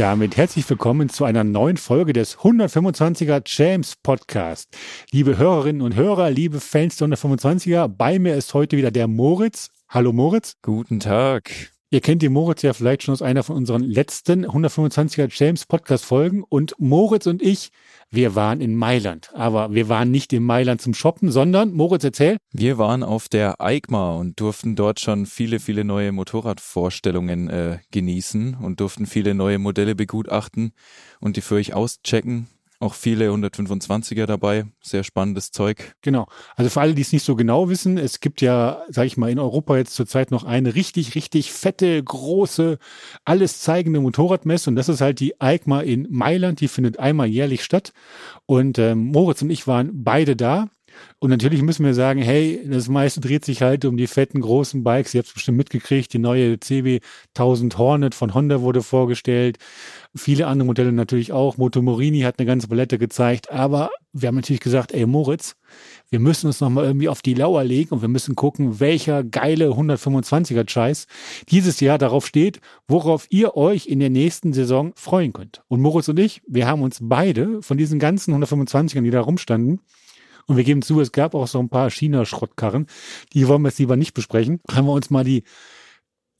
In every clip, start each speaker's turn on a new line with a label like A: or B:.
A: damit herzlich willkommen zu einer neuen Folge des 125er James Podcast. Liebe Hörerinnen und Hörer, liebe Fans der 125er, bei mir ist heute wieder der Moritz. Hallo Moritz.
B: Guten Tag.
A: Ihr kennt den Moritz ja vielleicht schon aus einer von unseren letzten 125er James Podcast Folgen und Moritz und ich, wir waren in Mailand. Aber wir waren nicht in Mailand zum Shoppen, sondern, Moritz, erzähl.
B: Wir waren auf der EICMA und durften dort schon viele, viele neue Motorradvorstellungen äh, genießen und durften viele neue Modelle begutachten und die für euch auschecken auch viele 125er dabei, sehr spannendes Zeug.
A: Genau. Also für alle, die es nicht so genau wissen, es gibt ja, sage ich mal, in Europa jetzt zurzeit noch eine richtig, richtig fette, große, alles zeigende Motorradmesse. Und das ist halt die EICMA in Mailand, die findet einmal jährlich statt. Und ähm, Moritz und ich waren beide da und natürlich müssen wir sagen, hey, das meiste dreht sich halt um die fetten großen Bikes. Ihr habt es bestimmt mitgekriegt, die neue CB 1000 Hornet von Honda wurde vorgestellt. Viele andere Modelle natürlich auch. Moto Morini hat eine ganze Palette gezeigt. Aber wir haben natürlich gesagt, ey Moritz, wir müssen uns nochmal irgendwie auf die Lauer legen und wir müssen gucken, welcher geile 125er Scheiß dieses Jahr darauf steht, worauf ihr euch in der nächsten Saison freuen könnt. Und Moritz und ich, wir haben uns beide von diesen ganzen 125ern, die da rumstanden, und wir geben zu, es gab auch so ein paar China-Schrottkarren. Die wollen wir jetzt lieber nicht besprechen. Haben wir uns mal die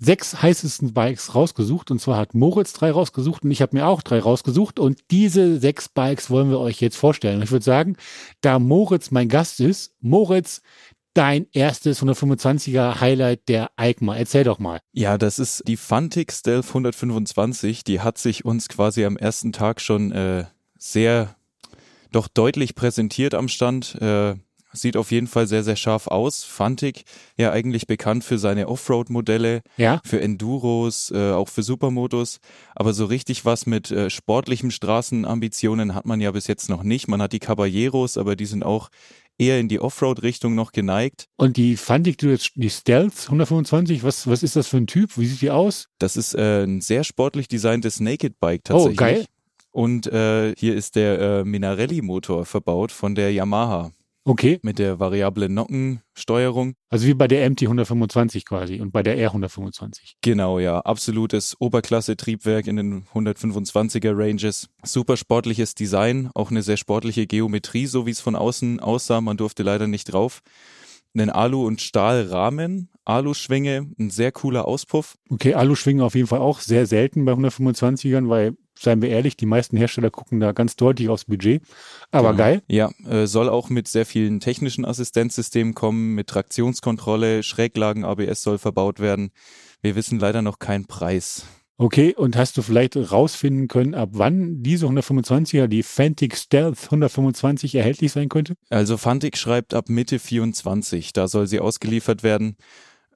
A: sechs heißesten Bikes rausgesucht. Und zwar hat Moritz drei rausgesucht und ich habe mir auch drei rausgesucht. Und diese sechs Bikes wollen wir euch jetzt vorstellen. Und ich würde sagen, da Moritz mein Gast ist, Moritz, dein erstes 125er Highlight der EICMA. Erzähl doch mal.
B: Ja, das ist die Fantic Stealth 125. Die hat sich uns quasi am ersten Tag schon äh, sehr doch deutlich präsentiert am Stand. Äh, sieht auf jeden Fall sehr, sehr scharf aus. Fantic ja eigentlich bekannt für seine Offroad-Modelle,
A: ja.
B: für Enduros, äh, auch für Supermotos. Aber so richtig was mit äh, sportlichen Straßenambitionen hat man ja bis jetzt noch nicht. Man hat die Caballeros, aber die sind auch eher in die Offroad-Richtung noch geneigt.
A: Und die Fantic, die Stealth 125, was, was ist das für ein Typ? Wie sieht die aus?
B: Das ist äh, ein sehr sportlich designtes Naked Bike tatsächlich.
A: Oh, geil.
B: Und äh, hier ist der äh, Minarelli-Motor verbaut von der Yamaha.
A: Okay.
B: Mit der variablen Nockensteuerung.
A: Also wie bei der MT 125 quasi und bei der R 125.
B: Genau, ja. Absolutes Oberklasse-Triebwerk in den 125er Ranges. Super sportliches Design, auch eine sehr sportliche Geometrie, so wie es von außen aussah. Man durfte leider nicht drauf. Einen Alu- und Stahlrahmen, Aluschwinge, ein sehr cooler Auspuff.
A: Okay, Aluschwinge auf jeden Fall auch sehr selten bei 125ern, weil seien wir ehrlich, die meisten Hersteller gucken da ganz deutlich aufs Budget. Aber genau. geil.
B: Ja, äh, soll auch mit sehr vielen technischen Assistenzsystemen kommen, mit Traktionskontrolle, Schräglagen ABS soll verbaut werden. Wir wissen leider noch keinen Preis.
A: Okay, und hast du vielleicht rausfinden können, ab wann diese 125er, die Fantic Stealth 125 erhältlich sein könnte?
B: Also Fantic schreibt ab Mitte 24, da soll sie ausgeliefert werden.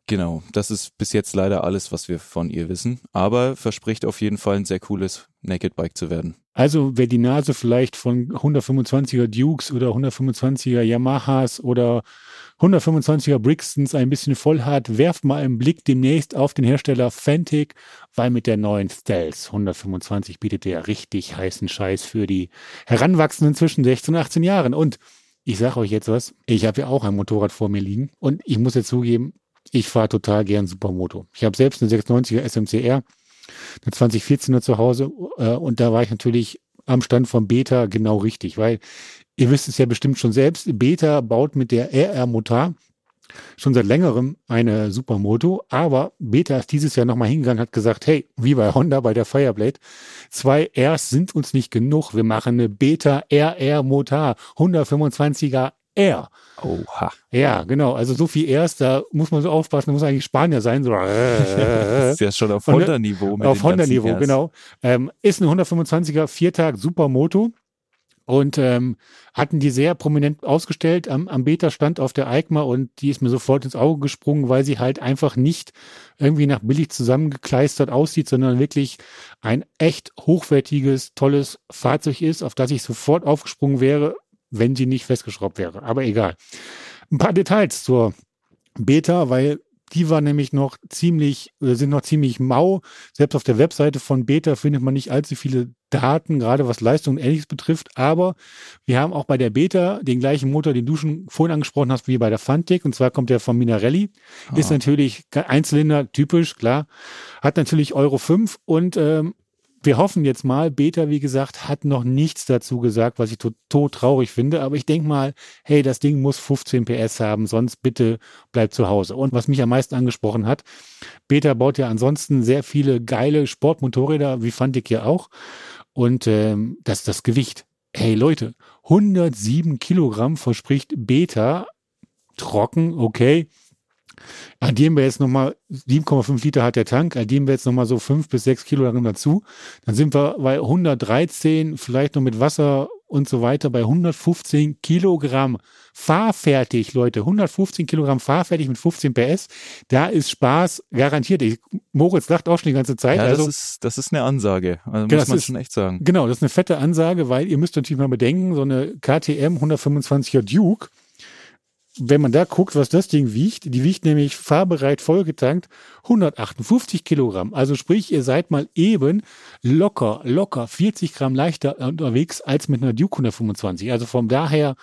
B: Genau, das ist bis jetzt leider alles, was wir von ihr wissen, aber verspricht auf jeden Fall ein sehr cooles Naked Bike zu werden.
A: Also wer die Nase vielleicht von 125er Dukes oder 125er Yamahas oder 125er Brixtons ein bisschen voll hat, werft mal einen Blick demnächst auf den Hersteller Fantic, weil mit der neuen Stealth 125 bietet er richtig heißen Scheiß für die Heranwachsenden zwischen 16 und 18 Jahren. Und ich sage euch jetzt was, ich habe ja auch ein Motorrad vor mir liegen und ich muss jetzt zugeben, ich fahre total gern Supermoto. Ich habe selbst eine 690er SMCR, eine 2014er zu Hause äh, und da war ich natürlich am Stand von Beta genau richtig, weil ihr wisst es ja bestimmt schon selbst, Beta baut mit der RR Motor schon seit längerem eine Supermoto, aber Beta ist dieses Jahr nochmal hingegangen, hat gesagt, hey, wie bei Honda bei der Fireblade, zwei Rs sind uns nicht genug, wir machen eine Beta RR Motor, 125er R.
B: Oha.
A: Ja, genau. Also so viel erst, da muss man so aufpassen, da muss eigentlich Spanier sein. So,
B: das ist ja schon auf Honda-Niveau.
A: Auf Honda-Niveau, genau. Ähm, ist ein 125er Viertag Supermoto und ähm, hatten die sehr prominent ausgestellt am, am Beta-Stand auf der EICMA und die ist mir sofort ins Auge gesprungen, weil sie halt einfach nicht irgendwie nach billig zusammengekleistert aussieht, sondern wirklich ein echt hochwertiges, tolles Fahrzeug ist, auf das ich sofort aufgesprungen wäre, wenn sie nicht festgeschraubt wäre. Aber egal. Ein paar Details zur Beta, weil die war nämlich noch ziemlich, sind noch ziemlich mau. Selbst auf der Webseite von Beta findet man nicht allzu viele Daten, gerade was Leistung und ähnliches betrifft. Aber wir haben auch bei der Beta den gleichen Motor, den du schon vorhin angesprochen hast, wie bei der Fantic. Und zwar kommt der von Minarelli. Ah. Ist natürlich Einzylinder, typisch, klar. Hat natürlich Euro 5 und ähm, wir hoffen jetzt mal, Beta, wie gesagt, hat noch nichts dazu gesagt, was ich tot, tot traurig finde. Aber ich denke mal, hey, das Ding muss 15 PS haben, sonst bitte bleib zu Hause. Und was mich am meisten angesprochen hat, Beta baut ja ansonsten sehr viele geile Sportmotorräder, wie fand ich ja auch. Und ähm, das das Gewicht. Hey Leute, 107 Kilogramm verspricht Beta trocken, okay. Addieren wir jetzt nochmal, 7,5 Liter hat der Tank, addieren wir jetzt nochmal so 5 bis 6 Kilogramm dazu, dann sind wir bei 113, vielleicht noch mit Wasser und so weiter, bei 115 Kilogramm fahrfertig, Leute. 115 Kilogramm fahrfertig mit 15 PS. Da ist Spaß garantiert. Ich, Moritz lacht auch schon die ganze Zeit.
B: Ja,
A: also,
B: das, ist, das ist eine Ansage. Also muss man ist, schon echt sagen.
A: Genau, das ist eine fette Ansage, weil ihr müsst natürlich mal bedenken, so eine KTM 125er Duke, wenn man da guckt, was das Ding wiegt, die wiegt nämlich fahrbereit vollgetankt 158 Kilogramm. Also sprich, ihr seid mal eben locker, locker 40 Gramm leichter unterwegs als mit einer Duke 125. Also von daher,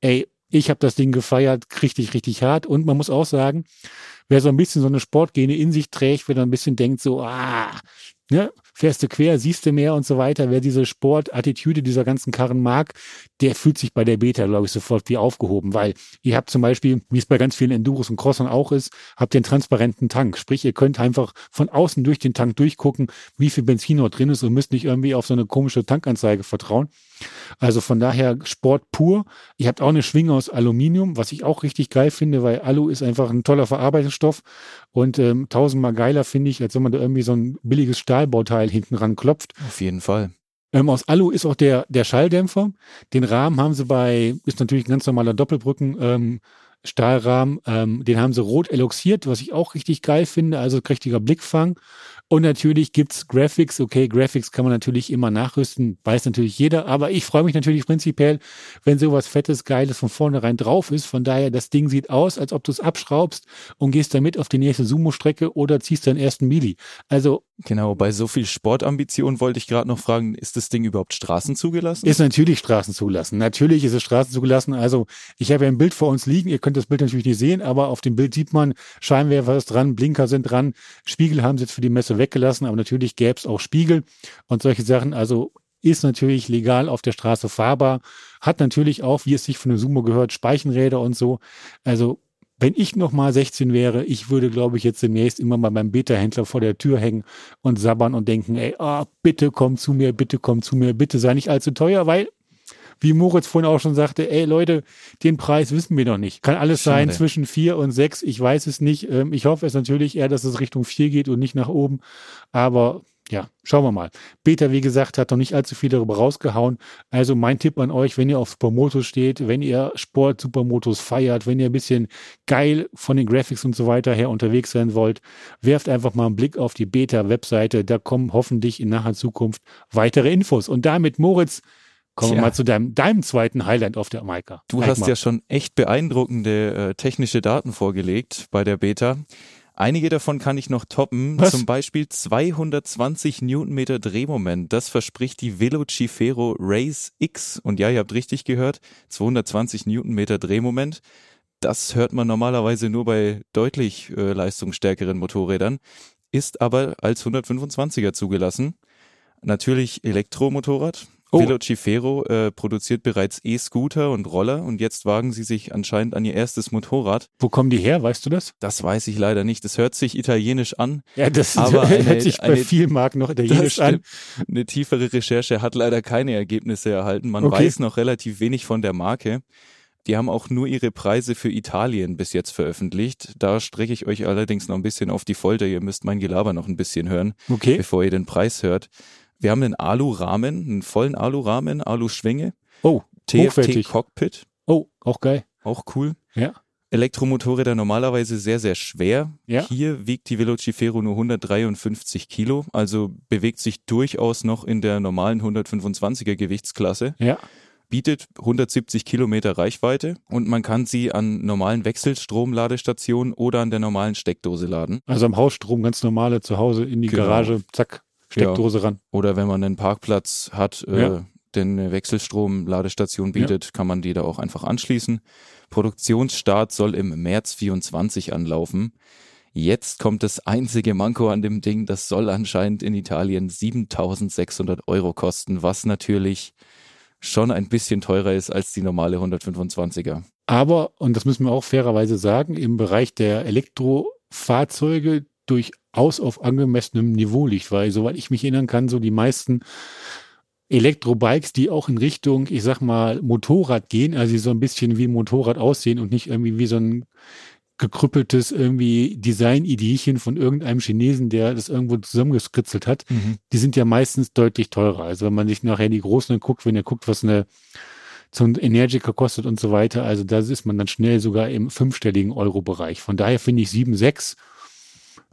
A: ey, ich habe das Ding gefeiert, richtig, richtig hart. Und man muss auch sagen, wer so ein bisschen so eine Sportgene in sich trägt, wer dann ein bisschen denkt so, ah, ne, fährst du quer, siehst du mehr und so weiter. Wer diese Sportattitüde dieser ganzen Karren mag, der fühlt sich bei der Beta, glaube ich, sofort wie aufgehoben, weil ihr habt zum Beispiel, wie es bei ganz vielen Enduros und Crossern auch ist, habt ihr einen transparenten Tank. Sprich, ihr könnt einfach von außen durch den Tank durchgucken, wie viel Benzin noch drin ist und müsst nicht irgendwie auf so eine komische Tankanzeige vertrauen. Also von daher Sport pur. Ihr habt auch eine Schwinge aus Aluminium, was ich auch richtig geil finde, weil Alu ist einfach ein toller Verarbeitungsstoff und ähm, tausendmal geiler finde ich, als wenn man da irgendwie so ein billiges Stahlbauteil hinten ran klopft.
B: Auf jeden Fall.
A: Ähm, aus Alu ist auch der, der Schalldämpfer. Den Rahmen haben sie bei, ist natürlich ein ganz normaler Doppelbrücken, ähm, Stahlrahmen, ähm, den haben sie rot eloxiert, was ich auch richtig geil finde, also kräftiger Blickfang. Und natürlich gibt's Graphics. Okay, Graphics kann man natürlich immer nachrüsten, weiß natürlich jeder. Aber ich freue mich natürlich prinzipiell, wenn sowas Fettes, Geiles von vornherein drauf ist. Von daher, das Ding sieht aus, als ob du es abschraubst und gehst damit auf die nächste Sumo-Strecke oder ziehst deinen ersten Mili. Also
B: Genau, bei so viel Sportambition wollte ich gerade noch fragen, ist das Ding überhaupt straßenzugelassen?
A: Ist natürlich straßenzugelassen. Natürlich ist es straßenzugelassen. Also ich habe ja ein Bild vor uns liegen. Ihr könnt das Bild natürlich nicht sehen, aber auf dem Bild sieht man, Scheinwerfer ist dran, Blinker sind dran, Spiegel haben sie jetzt für die Messe weggelassen, aber natürlich gäbe es auch Spiegel und solche Sachen. Also ist natürlich legal auf der Straße fahrbar, hat natürlich auch, wie es sich von der Sumo gehört, Speichenräder und so. Also wenn ich noch mal 16 wäre, ich würde, glaube ich, jetzt demnächst immer mal beim Beta-Händler vor der Tür hängen und sabbern und denken, ey, oh, bitte komm zu mir, bitte komm zu mir, bitte sei nicht allzu teuer, weil wie Moritz vorhin auch schon sagte, ey Leute, den Preis wissen wir noch nicht. Kann alles Schade. sein zwischen vier und sechs. Ich weiß es nicht. Ähm, ich hoffe es natürlich eher, dass es Richtung vier geht und nicht nach oben. Aber ja, schauen wir mal. Beta, wie gesagt, hat noch nicht allzu viel darüber rausgehauen. Also mein Tipp an euch, wenn ihr auf Supermotos steht, wenn ihr Sport Supermotos feiert, wenn ihr ein bisschen geil von den Graphics und so weiter her unterwegs sein wollt, werft einfach mal einen Blick auf die Beta-Webseite. Da kommen hoffentlich in naher Zukunft weitere Infos. Und damit, Moritz, Kommen wir mal zu deinem, deinem zweiten Highlight auf der Maika.
B: Du hast ja schon echt beeindruckende äh, technische Daten vorgelegt bei der Beta. Einige davon kann ich noch toppen. Was? Zum Beispiel 220 Newtonmeter Drehmoment. Das verspricht die Velocifero Race X. Und ja, ihr habt richtig gehört. 220 Newtonmeter Drehmoment. Das hört man normalerweise nur bei deutlich äh, leistungsstärkeren Motorrädern. Ist aber als 125er zugelassen. Natürlich Elektromotorrad. Oh. Velocifero äh, produziert bereits E-Scooter und Roller und jetzt wagen sie sich anscheinend an ihr erstes Motorrad.
A: Wo kommen die her, weißt du das?
B: Das weiß ich leider nicht. Das hört sich italienisch an.
A: Ja, das aber hört eine, sich bei eine, vielen Marken noch italienisch an.
B: Eine tiefere Recherche hat leider keine Ergebnisse erhalten. Man okay. weiß noch relativ wenig von der Marke. Die haben auch nur ihre Preise für Italien bis jetzt veröffentlicht. Da strecke ich euch allerdings noch ein bisschen auf die Folter. Ihr müsst mein Gelaber noch ein bisschen hören, okay. bevor ihr den Preis hört. Wir haben einen Alu-Rahmen, einen vollen Alu-Rahmen, Alu-Schwinge.
A: Oh,
B: TFT-Cockpit.
A: Oh, auch geil.
B: Auch cool.
A: Ja.
B: Elektromotorräder normalerweise sehr, sehr schwer. Ja. Hier wiegt die Velocifero nur 153 Kilo, also bewegt sich durchaus noch in der normalen 125er Gewichtsklasse.
A: Ja.
B: Bietet 170 Kilometer Reichweite und man kann sie an normalen Wechselstromladestationen oder an der normalen Steckdose laden.
A: Also am Hausstrom ganz normale zu Hause in die genau. Garage, zack, Steckdose ja. ran.
B: Oder wenn man einen Parkplatz hat, äh, ja. der eine Wechselstrom-Ladestation bietet, ja. kann man die da auch einfach anschließen. Produktionsstart soll im März 24 anlaufen. Jetzt kommt das einzige Manko an dem Ding, das soll anscheinend in Italien 7600 Euro kosten, was natürlich schon ein bisschen teurer ist als die normale 125er.
A: Aber, und das müssen wir auch fairerweise sagen, im Bereich der Elektrofahrzeuge durchaus auf angemessenem Niveau liegt, weil soweit ich mich erinnern kann, so die meisten Elektrobikes, die auch in Richtung, ich sag mal, Motorrad gehen, also die so ein bisschen wie ein Motorrad aussehen und nicht irgendwie wie so ein gekrüppeltes irgendwie Design-Ideechen von irgendeinem Chinesen, der das irgendwo zusammengeskritzelt hat, mhm. die sind ja meistens deutlich teurer. Also wenn man sich nachher die großen guckt, wenn ihr guckt, was eine so ein Energica kostet und so weiter, also da ist man dann schnell sogar im fünfstelligen Euro-Bereich. Von daher finde ich 7,6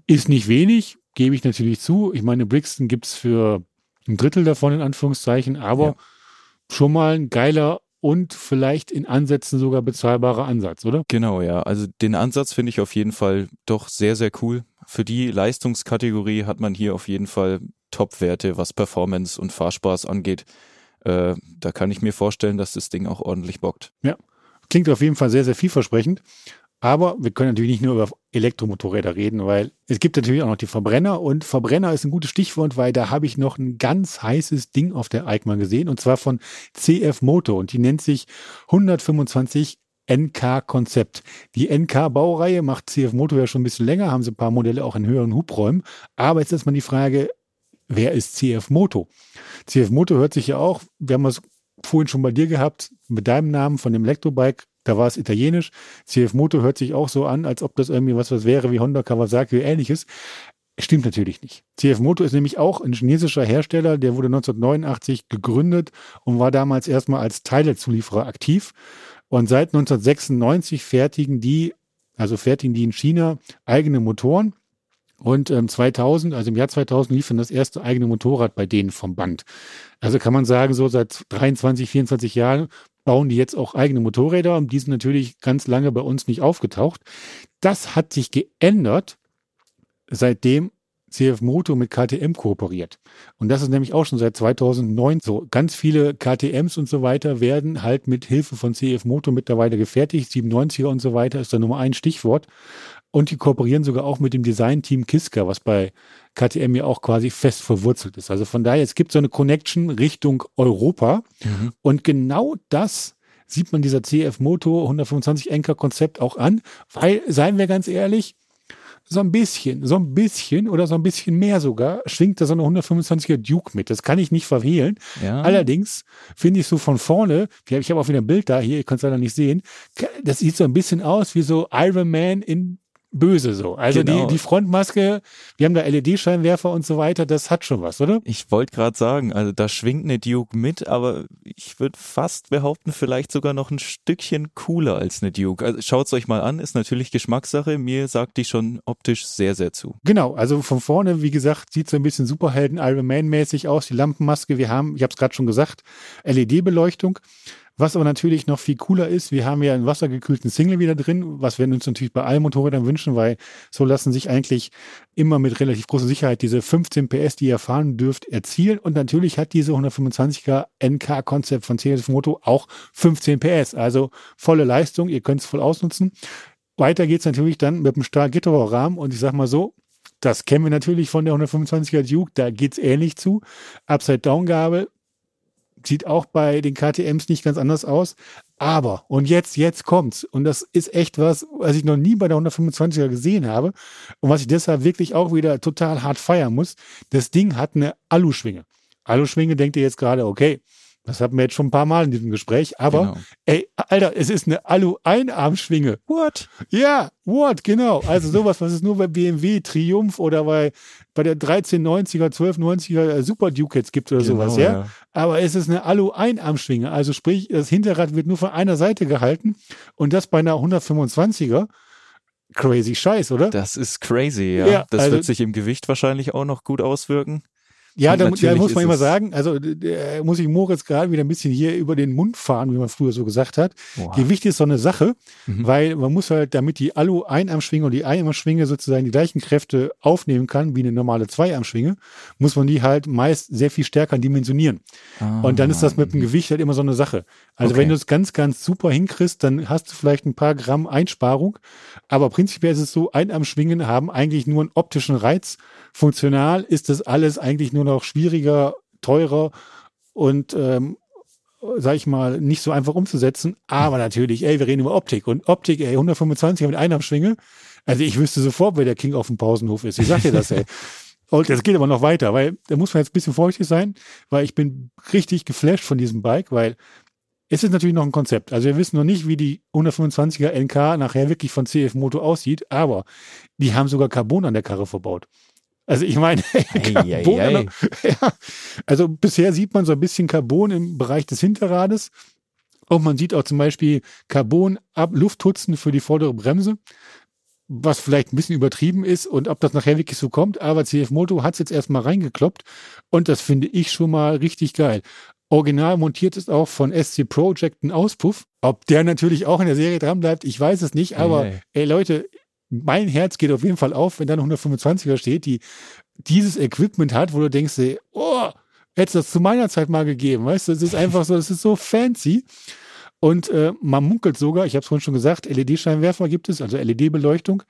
A: ist nicht wenig, gebe ich natürlich zu. Ich meine, Brixton gibt's für ein Drittel davon in Anführungszeichen, aber ja. schon mal ein geiler und vielleicht in Ansätzen sogar bezahlbarer Ansatz, oder?
B: Genau, ja. Also den Ansatz finde ich auf jeden Fall doch sehr, sehr cool. Für die Leistungskategorie hat man hier auf jeden Fall Top-Werte, was Performance und Fahrspaß angeht. Äh, da kann ich mir vorstellen, dass das Ding auch ordentlich bockt.
A: Ja, klingt auf jeden Fall sehr, sehr vielversprechend. Aber wir können natürlich nicht nur über Elektromotorräder reden, weil es gibt natürlich auch noch die Verbrenner und Verbrenner ist ein gutes Stichwort, weil da habe ich noch ein ganz heißes Ding auf der EICMA gesehen und zwar von CF Moto und die nennt sich 125 NK Konzept. Die NK Baureihe macht CF Moto ja schon ein bisschen länger, haben sie ein paar Modelle auch in höheren Hubräumen. Aber jetzt ist mal die Frage, wer ist CF Moto? CF Moto hört sich ja auch, wir haben es vorhin schon bei dir gehabt, mit deinem Namen von dem Elektrobike da war es italienisch. CF Moto hört sich auch so an, als ob das irgendwie was, was wäre wie Honda, Kawasaki oder ähnliches. Stimmt natürlich nicht. CF Moto ist nämlich auch ein chinesischer Hersteller, der wurde 1989 gegründet und war damals erstmal als Teilezulieferer aktiv. Und seit 1996 fertigen die, also fertigen die in China eigene Motoren. Und ähm, 2000, also im Jahr 2000 lief dann das erste eigene Motorrad bei denen vom Band. Also kann man sagen, so seit 23, 24 Jahren bauen die jetzt auch eigene Motorräder und die sind natürlich ganz lange bei uns nicht aufgetaucht. Das hat sich geändert, seitdem CF Moto mit KTM kooperiert. Und das ist nämlich auch schon seit 2009 so. Ganz viele KTMs und so weiter werden halt mit Hilfe von CF Moto mittlerweile gefertigt. 97er und so weiter ist da Nummer ein Stichwort. Und die kooperieren sogar auch mit dem Design-Team Kiska, was bei KTM ja auch quasi fest verwurzelt ist. Also von daher, es gibt so eine Connection Richtung Europa. Mhm. Und genau das sieht man dieser CF Moto 125 Enker Konzept auch an, weil, seien wir ganz ehrlich, so ein bisschen, so ein bisschen oder so ein bisschen mehr sogar schwingt da so eine 125er Duke mit. Das kann ich nicht verhehlen. Ja. Allerdings finde ich so von vorne, ich habe auch wieder ein Bild da hier, ihr könnt es leider nicht sehen, das sieht so ein bisschen aus wie so Iron Man in böse so. Also genau. die, die Frontmaske, wir haben da LED-Scheinwerfer und so weiter, das hat schon was, oder?
B: Ich wollte gerade sagen, also da schwingt eine Duke mit, aber ich würde fast behaupten, vielleicht sogar noch ein Stückchen cooler als eine Duke. Also schaut's euch mal an, ist natürlich Geschmackssache. Mir sagt die schon optisch sehr, sehr zu.
A: Genau, also von vorne, wie gesagt, sieht so ein bisschen Superhelden Iron Man mäßig aus. Die Lampenmaske, wir haben, ich habe es gerade schon gesagt, LED-Beleuchtung. Was aber natürlich noch viel cooler ist, wir haben ja einen wassergekühlten Single wieder drin, was wir uns natürlich bei allen Motorrädern wünschen, weil so lassen sich eigentlich immer mit relativ großer Sicherheit diese 15 PS, die ihr fahren dürft, erzielen. Und natürlich hat diese 125er NK-Konzept von CSF Moto auch 15 PS, also volle Leistung, ihr könnt es voll ausnutzen. Weiter geht's natürlich dann mit dem Stahl-Gitterrohrrahmen und ich sag mal so, das kennen wir natürlich von der 125er Duke, da geht's ähnlich zu. Upside-Down-Gabel, Sieht auch bei den KTMs nicht ganz anders aus. Aber, und jetzt, jetzt kommt's. Und das ist echt was, was ich noch nie bei der 125er gesehen habe. Und was ich deshalb wirklich auch wieder total hart feiern muss. Das Ding hat eine Aluschwinge. Aluschwinge denkt ihr jetzt gerade, okay, das hatten wir jetzt schon ein paar Mal in diesem Gespräch. Aber, genau. ey, Alter, es ist eine Alu-Einarmschwinge.
B: What?
A: Ja, what, genau. Also sowas, was es nur bei BMW Triumph oder bei, bei der 1390er, 1290er Super Duke jetzt gibt oder genau, sowas, ja? ja? Aber es ist eine Alu-Einarmschwinge. Also sprich, das Hinterrad wird nur von einer Seite gehalten und das bei einer 125er. Crazy Scheiß, oder?
B: Das ist crazy, ja. ja
A: das
B: also, wird sich im Gewicht wahrscheinlich auch noch gut auswirken.
A: Ja, da, da muss man immer sagen, also äh, muss ich Moritz gerade wieder ein bisschen hier über den Mund fahren, wie man früher so gesagt hat.
B: Oha.
A: Gewicht ist so eine Sache,
B: Mhm.
A: weil man muss halt, damit die Alu-Einarmschwinge und die Einarmschwinge sozusagen die gleichen Kräfte aufnehmen kann wie eine normale Zweiarmschwinge, muss man die halt meist sehr viel stärker dimensionieren. Und dann ist das mit dem Gewicht halt immer so eine Sache. Also
B: Okay.
A: wenn du es ganz, ganz super hinkriegst, dann hast du vielleicht ein paar Gramm Einsparung. Aber prinzipiell ist es so, Einarmschwingen haben eigentlich nur einen optischen Reiz. Funktional ist das alles eigentlich nur noch schwieriger, teurer und ähm, sag ich mal, nicht so einfach umzusetzen. Aber natürlich, ey, wir reden über Optik. Und Optik, ey, 125 mit Einarmschwinge. Also ich wüsste sofort, wer der King auf dem Pausenhof ist. Ich sag dir das, ey. Und das geht aber noch weiter, weil da muss man jetzt ein bisschen vorsichtig sein, weil ich bin richtig geflasht von diesem Bike, weil es ist natürlich noch ein Konzept. Also wir wissen noch nicht, wie die 125er NK nachher wirklich von CF Moto aussieht, aber die haben sogar Carbon an der Karre verbaut. Also ich meine, Carbon
B: ei, ei.
A: der, ja, also bisher sieht man so ein bisschen Carbon im Bereich des Hinterrades. Und man sieht auch zum Beispiel Carbon ab Lufthutzen für die vordere Bremse, was vielleicht ein bisschen übertrieben ist und ob das nachher wirklich so kommt. Aber CF Moto hat es jetzt erstmal reingekloppt und das finde ich schon mal richtig geil. Original montiert ist auch von SC Project ein Auspuff. Ob der natürlich auch in der Serie dran bleibt, ich weiß es nicht. Aber
B: Ei, ei.
A: ey Leute, mein Herz geht auf jeden Fall auf, wenn da eine 125er steht, die dieses Equipment hat, wo du denkst, ey, oh, hätte es das zu meiner Zeit mal gegeben, weißt du? Es ist einfach so, es ist so fancy. Und äh, man munkelt sogar, ich habe es vorhin schon gesagt, LED-Scheinwerfer gibt es, also LED-Beleuchtung.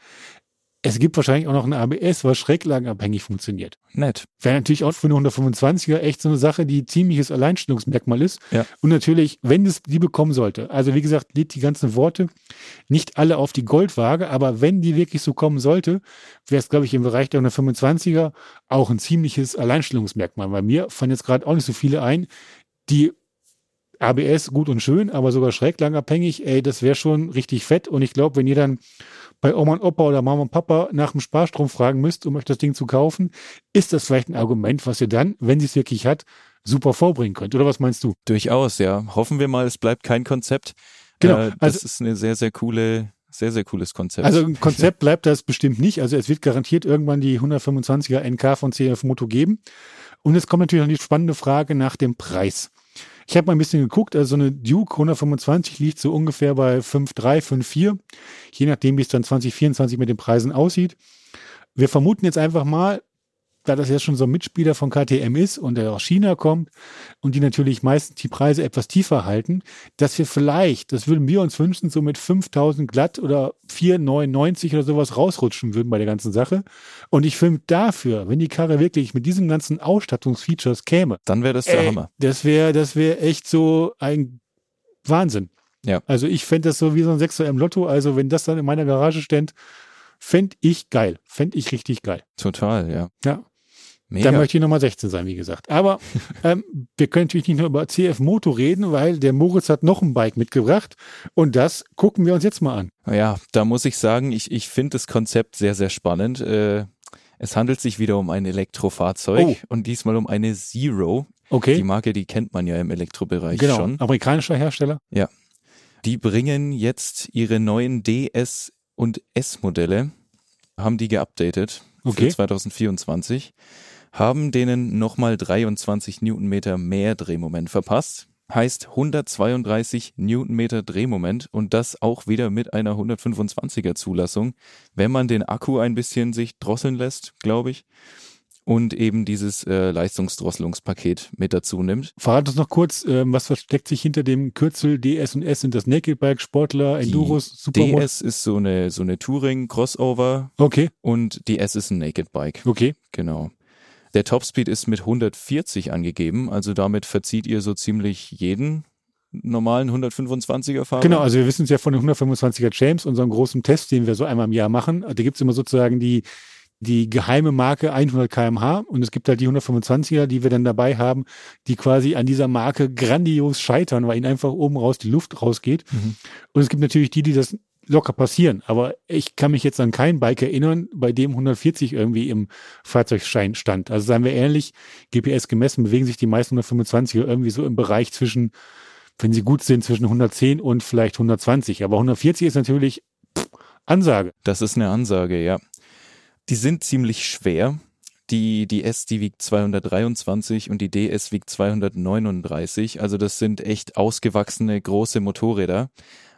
A: Es gibt wahrscheinlich auch noch ein ABS, was schräglagenabhängig funktioniert.
B: Nett.
A: Wäre natürlich auch für eine 125er echt so eine Sache, die ziemliches Alleinstellungsmerkmal ist.
B: Ja.
A: Und natürlich, wenn es die bekommen sollte, also wie gesagt, liegt die ganzen Worte nicht alle auf die Goldwaage, aber wenn die wirklich so kommen sollte, wäre es, glaube ich, im Bereich der 125er auch ein ziemliches Alleinstellungsmerkmal. Bei mir fallen jetzt gerade auch nicht so viele ein, die ABS gut und schön, aber sogar schräglangabhängig, ey, das wäre schon richtig fett. Und ich glaube, wenn ihr dann bei Oma und Opa oder Mama und Papa nach dem Sparstrom fragen müsst, um euch das Ding zu kaufen, ist das vielleicht ein Argument, was ihr dann, wenn sie es wirklich hat, super vorbringen könnt. Oder was meinst du?
B: Durchaus, ja. Hoffen wir mal, es bleibt kein Konzept.
A: Genau,
B: Äh, das
A: also-
B: ist eine sehr, sehr coole, sehr, sehr cooles Konzept.
A: Also ein Konzept bleibt das bestimmt nicht. Also es wird garantiert irgendwann die 125er NK von CF Moto geben. Und es kommt natürlich noch die spannende Frage nach dem Preis. Ich habe mal ein bisschen geguckt, also so eine Duke 125 liegt so ungefähr bei 5,3, 5,4, je nachdem, wie es dann 2024 mit den Preisen aussieht. Wir vermuten jetzt einfach mal, da das jetzt schon so ein Mitspieler von KTM ist und der aus China kommt und die natürlich meistens die Preise etwas tiefer halten, dass wir vielleicht, das würden wir uns wünschen, so mit 5000 glatt oder 499 oder sowas rausrutschen würden bei der ganzen Sache. Und ich finde dafür, wenn die Karre wirklich mit diesen ganzen Ausstattungsfeatures käme,
B: Dann wäre das der
A: ey,
B: Hammer.
A: das wäre das wäre echt so ein Wahnsinn.
B: Ja.
A: Also ich fände das so wie so ein Sechser im Lotto. Also wenn das dann in meiner Garage ständ, fände ich geil. Fände ich richtig geil.
B: Total, ja.
A: Ja.
B: Mega.
A: Da möchte ich Nummer 16 sein, wie gesagt. Aber ähm, wir können natürlich nicht nur über CF Moto reden, weil der Moritz hat noch ein Bike mitgebracht. Und das gucken wir uns jetzt mal an.
B: Ja, da muss ich sagen, ich, ich finde das Konzept sehr, sehr spannend. Äh, es handelt sich wieder um ein Elektrofahrzeug
A: Oh.
B: und diesmal um eine Zero. Die
A: Okay.
B: Marke, die kennt man ja im Elektrobereich
A: Genau.
B: schon.
A: Amerikanischer Hersteller.
B: Die bringen jetzt ihre neuen DS und S-Modelle, haben die geupdatet
A: Okay.
B: für 2024, haben denen nochmal 23 Newtonmeter mehr Drehmoment verpasst. Heißt 132 Newtonmeter Drehmoment und das auch wieder mit einer 125er Zulassung, wenn man den Akku ein bisschen sich drosseln lässt, glaube ich. Und eben dieses äh, Leistungsdrosselungspaket mit dazu nimmt.
A: Verrat uns noch kurz, ähm, was versteckt sich hinter dem Kürzel DS und S? Sind das Naked Bike, Sportler, Enduros, Supermod?
B: DS ist so eine, so eine Touring-Crossover
A: Okay,
B: und die S ist ein Naked Bike.
A: okay.
B: Genau. Der Topspeed ist mit 140 angegeben, also damit verzieht ihr so ziemlich jeden normalen 125er Fahrer.
A: Genau, also wir wissen es ja von den 125er James, unserem großen Test, den wir so einmal im Jahr machen. Da gibt's immer sozusagen die, die geheime Marke 100 kmh und es gibt halt die 125er, die wir dann dabei haben, die quasi an dieser Marke grandios scheitern, weil ihnen einfach oben raus die Luft rausgeht.
B: Mhm.
A: Und es gibt natürlich die, die das locker passieren. Aber ich kann mich jetzt an kein Bike erinnern, bei dem 140 irgendwie im Fahrzeugschein stand. Also seien wir ehrlich, GPS gemessen bewegen sich die meisten 125er irgendwie so im Bereich zwischen, wenn sie gut sind, zwischen 110 und vielleicht 120. Aber 140 ist natürlich pff, Ansage.
B: Das ist eine Ansage, ja. Die sind ziemlich schwer. Die, die S, die wiegt 223 und die DS wiegt 239. Also das sind echt ausgewachsene große Motorräder.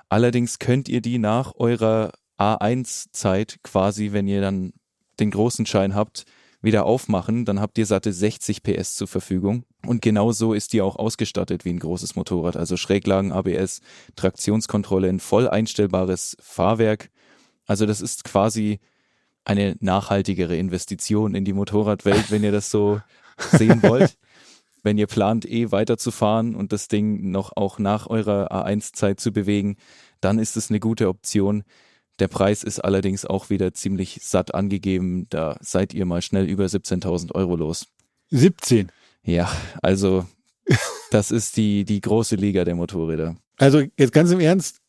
B: Allerdings könnt ihr die nach eurer A1-Zeit quasi, wenn ihr dann den großen Schein habt, wieder aufmachen, dann habt ihr satte 60 PS zur Verfügung. Und genau so ist die auch ausgestattet wie ein großes Motorrad. Also Schräglagen, ABS, Traktionskontrolle, ein voll einstellbares Fahrwerk. Also das ist quasi eine nachhaltigere Investition in die Motorradwelt, wenn ihr das so sehen wollt. Wenn ihr plant, eh weiterzufahren und das Ding noch auch nach eurer A1-Zeit zu bewegen, dann ist es eine gute Option. Der Preis ist allerdings auch wieder ziemlich satt angegeben. Da seid ihr mal schnell über 17.000 Euro los.
A: 17.
B: Ja, also das ist die, die große Liga der Motorräder.
A: Also jetzt ganz im Ernst,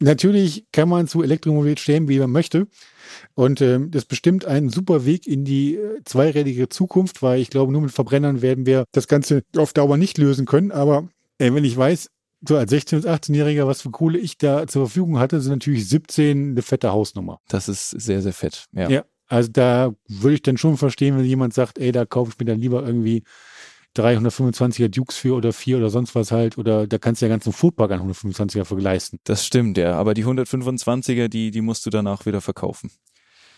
A: natürlich kann man zu Elektromobilität stehen, wie man möchte. Und ähm, das ist bestimmt ein super Weg in die äh, zweirädige Zukunft, weil ich glaube, nur mit Verbrennern werden wir das Ganze auf Dauer nicht lösen können. Aber äh, wenn ich weiß, so als 16- bis 18-Jähriger, was für Kohle ich da zur Verfügung hatte, sind natürlich 17 eine fette Hausnummer.
B: Das ist sehr, sehr fett. Ja.
A: ja also da würde ich dann schon verstehen, wenn jemand sagt, ey, da kaufe ich mir dann lieber irgendwie 325er Dukes für oder vier oder sonst was halt oder da kannst du ja ganzen Foodpark an 125er für leisten.
B: Das stimmt, ja. Aber die 125er, die, die musst du danach wieder verkaufen.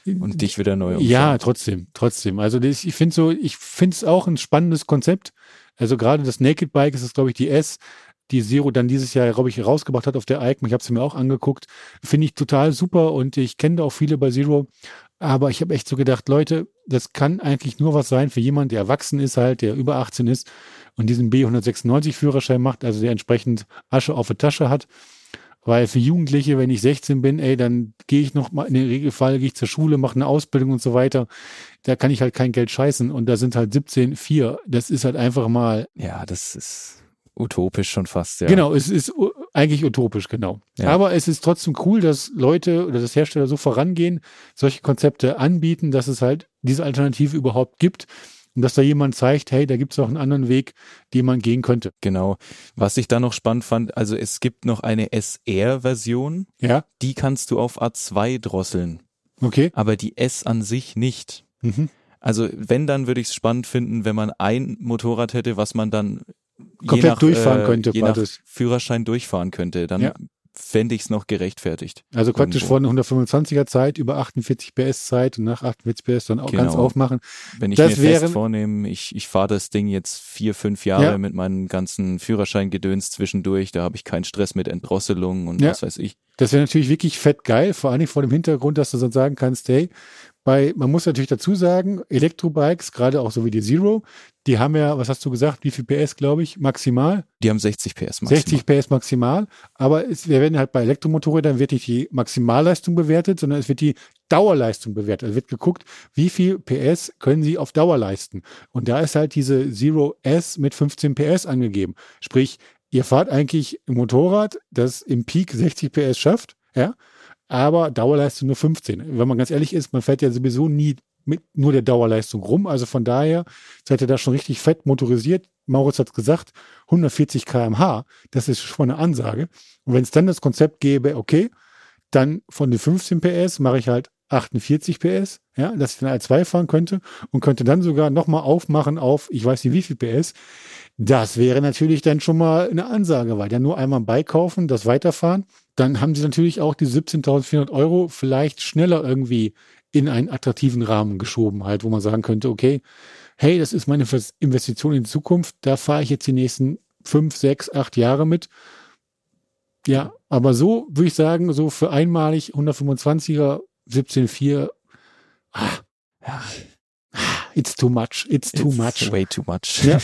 B: Und dich wieder neu
A: umschauen. Ja, trotzdem, trotzdem. Also das, ich finde so, ich finde es auch ein spannendes Konzept. Also gerade das Naked Bike ist das, glaube ich, die S die Zero dann dieses Jahr, glaube ich, rausgebracht hat auf der EICM. Ich habe sie mir auch angeguckt. Finde ich total super und ich kenne da auch viele bei Zero. Aber ich habe echt so gedacht, Leute, das kann eigentlich nur was sein für jemanden, der erwachsen ist halt, der über 18 ist und diesen B196 Führerschein macht, also der entsprechend Asche auf der Tasche hat. Weil für Jugendliche, wenn ich 16 bin, ey, dann gehe ich noch mal, in den Regelfall gehe ich zur Schule, mache eine Ausbildung und so weiter. Da kann ich halt kein Geld scheißen. Und da sind halt 17, 4. Das ist halt einfach mal.
B: Ja, das ist utopisch schon fast, ja.
A: Genau, es ist eigentlich utopisch, genau. Ja. Aber es ist trotzdem cool, dass Leute oder das Hersteller so vorangehen, solche Konzepte anbieten, dass es halt diese Alternative überhaupt gibt und dass da jemand zeigt, hey, da gibt es auch einen anderen Weg, den man gehen könnte.
B: Genau. Was ich da noch spannend fand, also es gibt noch eine SR-Version.
A: Ja.
B: Die kannst du auf A2 drosseln.
A: Okay.
B: Aber die S an sich nicht. Mhm. Also wenn, dann würde ich es spannend finden, wenn man ein Motorrad hätte, was man dann
A: komplett nach, durchfahren
B: äh,
A: könnte.
B: Je nach Führerschein durchfahren könnte, dann ja. fände ich es noch gerechtfertigt.
A: Also praktisch von 125er Zeit über 48 PS Zeit und nach 48 PS dann auch genau. ganz aufmachen.
B: Wenn ich das mir fest vornehme, ich, ich fahre das Ding jetzt vier, fünf Jahre ja. mit meinem ganzen Führerscheingedöns zwischendurch, da habe ich keinen Stress mit Entdrosselung und ja. was weiß ich.
A: Das wäre natürlich wirklich fett geil, vor allem vor dem Hintergrund, dass du dann sagen kannst, hey, weil man muss natürlich dazu sagen, Elektrobikes, gerade auch so wie die Zero, die haben ja, was hast du gesagt, wie viel PS, glaube ich, maximal?
B: Die haben 60 PS
A: maximal. 60 PS maximal, aber es, wir werden halt bei Elektromotorrädern wird nicht die Maximalleistung bewertet, sondern es wird die Dauerleistung bewertet. Es wird geguckt, wie viel PS können sie auf Dauer leisten. Und da ist halt diese Zero S mit 15 PS angegeben. Sprich, ihr fahrt eigentlich ein Motorrad, das im Peak 60 PS schafft, ja, aber Dauerleistung nur 15. Wenn man ganz ehrlich ist, man fährt ja sowieso nie mit nur der Dauerleistung rum. Also von daher seid ihr da schon richtig fett motorisiert. Maurits hat gesagt, 140 kmh, das ist schon eine Ansage. Und wenn es dann das Konzept gäbe, okay, dann von den 15 PS mache ich halt 48 PS, ja, dass ich dann R2 fahren könnte und könnte dann sogar nochmal aufmachen auf, ich weiß nicht wie viel PS. Das wäre natürlich dann schon mal eine Ansage, weil ja nur einmal ein Bike kaufen, das weiterfahren, dann haben sie natürlich auch die 17.400 Euro vielleicht schneller irgendwie in einen attraktiven Rahmen geschoben, halt, wo man sagen könnte, okay, hey, das ist meine Investition in die Zukunft, da fahre ich jetzt die nächsten fünf, sechs, acht Jahre mit. Ja, aber so würde ich sagen, so für einmalig 125er 17,4, ah, ja, it's too much, it's too it's much.
B: Way too much. Ja,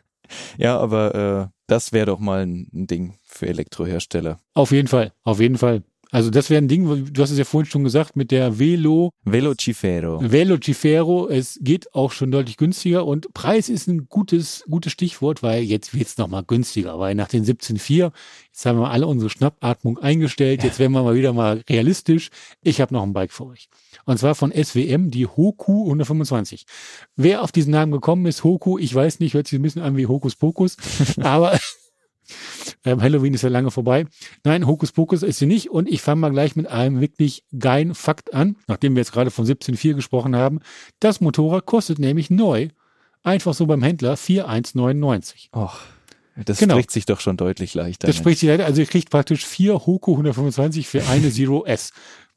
B: ja aber äh, das wäre doch mal ein Ding für Elektrohersteller.
A: Auf jeden Fall, auf jeden Fall. Also das wäre ein Ding, du hast es ja vorhin schon gesagt, mit der Velo.
B: Velocifero.
A: Velocifero. Es geht auch schon deutlich günstiger und Preis ist ein gutes, gutes Stichwort, weil jetzt wird es nochmal günstiger, weil nach den 17,4, jetzt haben wir alle unsere Schnappatmung eingestellt, jetzt werden wir mal wieder mal realistisch. Ich habe noch ein Bike für euch. Und zwar von SWM, die Hoku 125. Wer auf diesen Namen gekommen ist, Hoku, ich weiß nicht, hört sich ein bisschen an wie Hokus Pokus, aber Ähm, Halloween ist ja lange vorbei. Nein, Hokus Pokus ist sie nicht. Und ich fange mal gleich mit einem wirklich geilen Fakt an, nachdem wir jetzt gerade von 17.4 gesprochen haben. Das Motorrad kostet nämlich neu, einfach so beim Händler, 4,199.
B: Och, das genau. spricht sich doch schon deutlich leichter.
A: Das spricht sich leider, also ihr kriegt praktisch vier Hoku 125 für eine Zero S.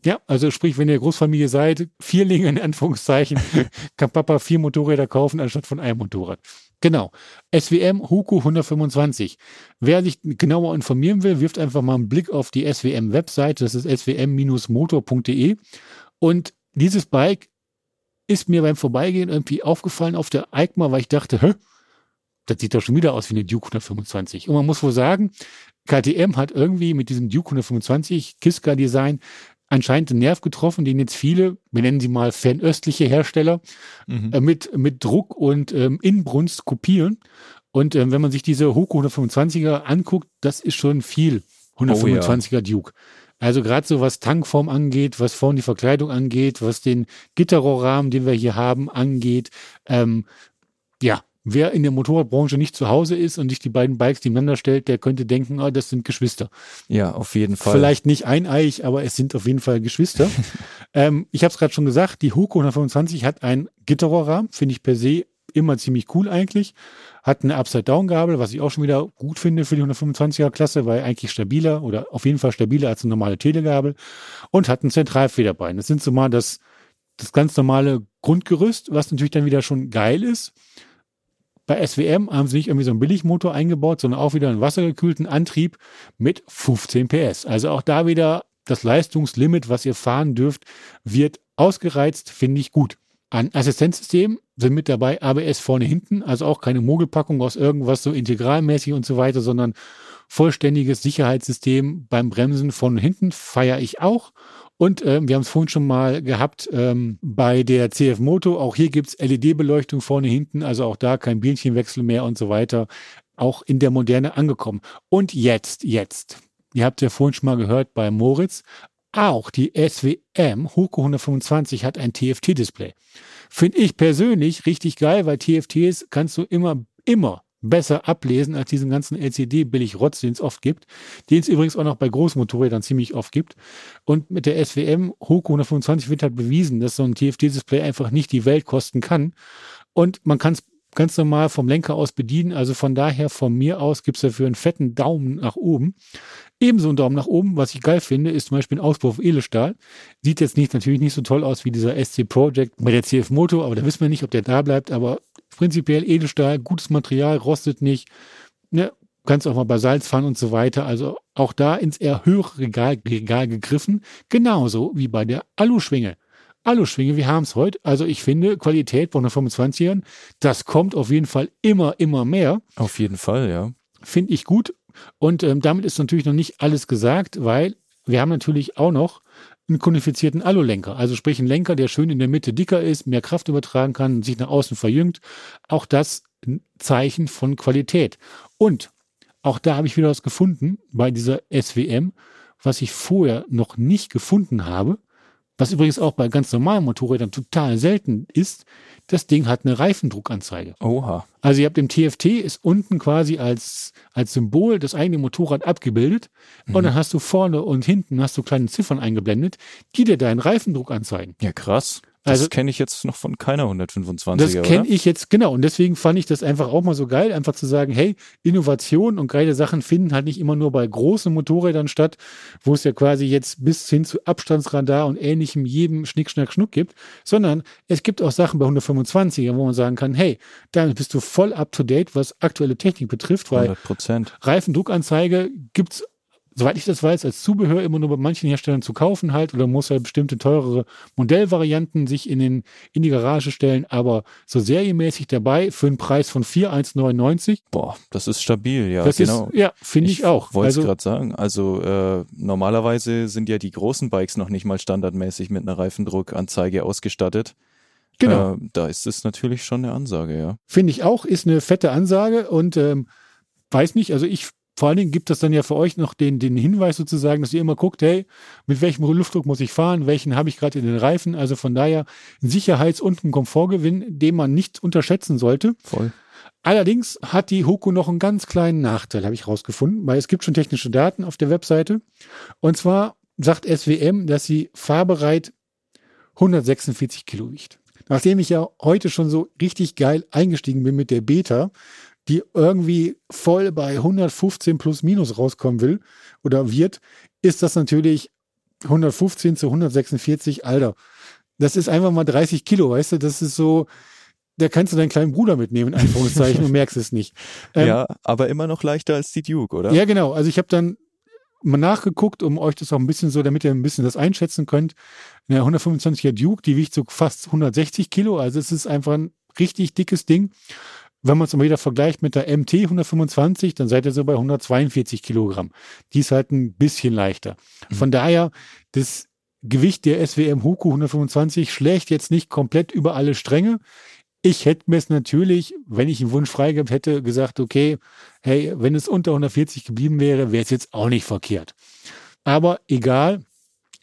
A: Ja, also sprich, wenn ihr Großfamilie seid, Vierlinge in Anführungszeichen, kann Papa vier Motorräder kaufen anstatt von einem Motorrad. Genau. SWM Huku 125. Wer sich genauer informieren will, wirft einfach mal einen Blick auf die SWM-Webseite. Das ist swm-motor.de. Und dieses Bike ist mir beim Vorbeigehen irgendwie aufgefallen auf der EICMA, weil ich dachte, hä, das sieht doch schon wieder aus wie eine Duke 125. Und man muss wohl sagen, KTM hat irgendwie mit diesem Duke 125 Kiska-Design anscheinend einen Nerv getroffen, den jetzt viele, wir nennen sie mal fernöstliche Hersteller, mhm. äh, mit, mit Druck und ähm, Inbrunst kopieren. Und ähm, wenn man sich diese Hoku 125er anguckt, das ist schon viel 125er oh, ja. Duke. Also gerade so was Tankform angeht, was vorne die Verkleidung angeht, was den Gitterrohrrahmen, den wir hier haben, angeht. Ähm, ja, wer in der Motorradbranche nicht zu Hause ist und sich die beiden Bikes nebeneinander stellt, der könnte denken, oh, das sind Geschwister.
B: Ja, auf jeden Fall.
A: Vielleicht nicht eineich, aber es sind auf jeden Fall Geschwister. ähm, ich habe es gerade schon gesagt, die Huko 125 hat ein Gitterrohrrahmen, finde ich per se immer ziemlich cool eigentlich. Hat eine Upside-Down-Gabel, was ich auch schon wieder gut finde für die 125er-Klasse, weil eigentlich stabiler oder auf jeden Fall stabiler als eine normale Telegabel. Und hat ein Zentralfederbein. Das sind so mal das, das ganz normale Grundgerüst, was natürlich dann wieder schon geil ist. Bei SWM haben sie nicht irgendwie so einen Billigmotor eingebaut, sondern auch wieder einen wassergekühlten Antrieb mit 15 PS. Also auch da wieder das Leistungslimit, was ihr fahren dürft, wird ausgereizt, finde ich gut. An Assistenzsystem sind mit dabei ABS vorne hinten, also auch keine Mogelpackung aus irgendwas so integralmäßig und so weiter, sondern vollständiges Sicherheitssystem beim Bremsen und hinten feiere ich auch. Und ähm, wir haben es vorhin schon mal gehabt ähm, bei der CF Moto. Auch hier gibt's LED-Beleuchtung vorne, hinten, also auch da kein Bienchenwechsel mehr und so weiter. Auch in der Moderne angekommen. Und jetzt, jetzt. Ihr habt ja vorhin schon mal gehört bei Moritz. Auch die SWM Hoco 125 hat ein TFT-Display. Finde ich persönlich richtig geil, weil TFTs kannst du immer, immer besser ablesen als diesen ganzen LCD-Billig-Rotz, den es oft gibt, den es übrigens auch noch bei Großmotorrädern ziemlich oft gibt. Und mit der SWM Hoku 125 wird halt bewiesen, dass so ein TFT-Display einfach nicht die Welt kosten kann. Und man kann es ganz normal vom Lenker aus bedienen. Also von daher, von mir aus gibt es dafür einen fetten Daumen nach oben. Ebenso ein Daumen nach oben, was ich geil finde, ist zum Beispiel ein Ausbau auf Edelstahl. Sieht jetzt nicht, natürlich nicht so toll aus wie dieser SC Project mit der CF Moto, aber da wissen wir nicht, ob der da bleibt. Aber prinzipiell Edelstahl, gutes Material, rostet nicht. Ne? Kannst auch mal bei Salz fahren und so weiter. Also auch da ins eher höhere Regal, Regal gegriffen. Genauso wie bei der Aluschwinge. Aluschwinge, wir haben es heute. Also ich finde, Qualität bei 125ern, das kommt auf jeden Fall immer, immer mehr.
B: Auf jeden Fall, ja.
A: Finde ich gut. Und ähm, damit ist natürlich noch nicht alles gesagt, weil wir haben natürlich auch noch einen konifizierten Alulenker. Also sprich einen Lenker, der schön in der Mitte dicker ist, mehr Kraft übertragen kann, sich nach außen verjüngt. Auch das ein Zeichen von Qualität. Und auch da habe ich wieder was gefunden bei dieser SWM, was ich vorher noch nicht gefunden habe. Was übrigens auch bei ganz normalen Motorrädern total selten ist, das Ding hat eine Reifendruckanzeige.
B: Oha.
A: Also ihr habt im TFT ist unten quasi als, als Symbol das eigene Motorrad abgebildet mhm. und dann hast du vorne und hinten hast du kleine Ziffern eingeblendet, die dir deinen Reifendruck anzeigen.
B: Ja, krass. Das also, kenne ich jetzt noch von keiner 125er. Das
A: kenne ich jetzt, genau. Und deswegen fand ich das einfach auch mal so geil, einfach zu sagen, hey, Innovation und geile Sachen finden halt nicht immer nur bei großen Motorrädern statt, wo es ja quasi jetzt bis hin zu Abstandsradar und ähnlichem jedem Schnick, Schnack, Schnuck gibt, sondern es gibt auch Sachen bei 125er, wo man sagen kann, hey, damit bist du voll up to date, was aktuelle Technik betrifft, weil
B: 100%.
A: Reifendruckanzeige gibt's soweit ich das weiß, als Zubehör immer nur bei manchen Herstellern zu kaufen halt oder muss halt bestimmte teurere Modellvarianten sich in, den, in die Garage stellen, aber so serienmäßig dabei für einen Preis von 4,199.
B: Boah, das ist stabil, ja.
A: Das genau. ist, ja, finde ich, ich, auch.
B: Wollte also, gerade sagen. Also äh, normalerweise sind ja die großen Bikes noch nicht mal standardmäßig mit einer Reifendruckanzeige ausgestattet. Genau. Äh, da ist es natürlich schon eine Ansage, ja.
A: Finde ich auch, ist eine fette Ansage und ähm, weiß nicht, also ich vor allen Dingen gibt es dann ja für euch noch den, den Hinweis sozusagen, dass ihr immer guckt, hey, mit welchem Luftdruck muss ich fahren, welchen habe ich gerade in den Reifen. Also von daher ein Sicherheits- und ein Komfortgewinn, den man nicht unterschätzen sollte.
B: Voll.
A: Allerdings hat die Hoku noch einen ganz kleinen Nachteil, habe ich rausgefunden, weil es gibt schon technische Daten auf der Webseite. Und zwar sagt SWM, dass sie fahrbereit 146 Kilo wiegt. Nachdem ich ja heute schon so richtig geil eingestiegen bin mit der Beta, die irgendwie voll bei 115 plus minus rauskommen will oder wird, ist das natürlich 115 zu 146, Alter. Das ist einfach mal 30 Kilo, weißt du? Das ist so, da kannst du deinen kleinen Bruder mitnehmen, in Anführungszeichen, und merkst es nicht.
B: Ähm, ja, aber immer noch leichter als die Duke, oder?
A: Ja, genau. Also ich habe dann mal nachgeguckt, um euch das auch ein bisschen so, damit ihr ein bisschen das einschätzen könnt. Eine 125er Duke, die wiegt so fast 160 Kilo, also es ist einfach ein richtig dickes Ding. Wenn man es mal wieder vergleicht mit der MT 125, dann seid ihr so bei 142 Kilogramm. Die ist halt ein bisschen leichter. Mhm. Von daher, das Gewicht der SWM Huku 125 schlägt jetzt nicht komplett über alle Stränge. Ich hätte mir es natürlich, wenn ich einen Wunsch freigehabt hätte, gesagt, okay, hey, wenn es unter 140 geblieben wäre, wäre es jetzt auch nicht verkehrt. Aber egal,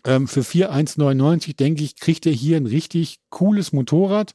A: ähm, für 4,199 denke ich, kriegt er hier ein richtig cooles Motorrad,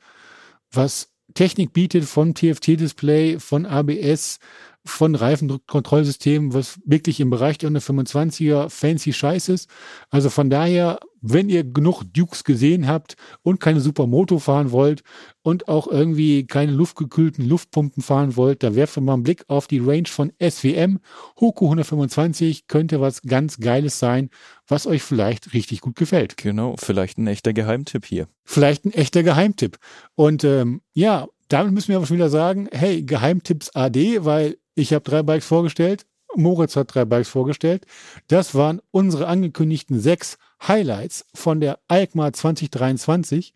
A: was Technik bietet von TFT-Display, von ABS, von Reifenkontrollsystemen, was wirklich im Bereich der 125er fancy Scheiß ist. Also von daher, wenn ihr genug Dukes gesehen habt und keine Supermoto fahren wollt und auch irgendwie keine luftgekühlten Luftpumpen fahren wollt, dann werft mal einen Blick auf die Range von SWM. Hoku 125 könnte was ganz Geiles sein, was euch vielleicht richtig gut gefällt.
B: Genau, vielleicht ein echter Geheimtipp hier.
A: Vielleicht ein echter Geheimtipp. Und ähm, ja, damit müssen wir aber schon wieder sagen, hey, Geheimtipps AD, weil ich habe drei Bikes vorgestellt. Moritz hat drei Bikes vorgestellt. Das waren unsere angekündigten sechs Highlights von der EICMA 2023.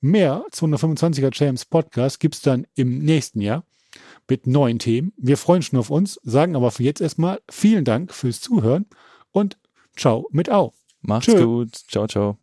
A: Mehr zu 125er Champs Podcast gibt's dann im nächsten Jahr mit neuen Themen. Wir freuen schon auf uns, sagen aber für jetzt erstmal vielen Dank fürs Zuhören und ciao mit Au.
B: Macht's Tschö. gut. Ciao, ciao.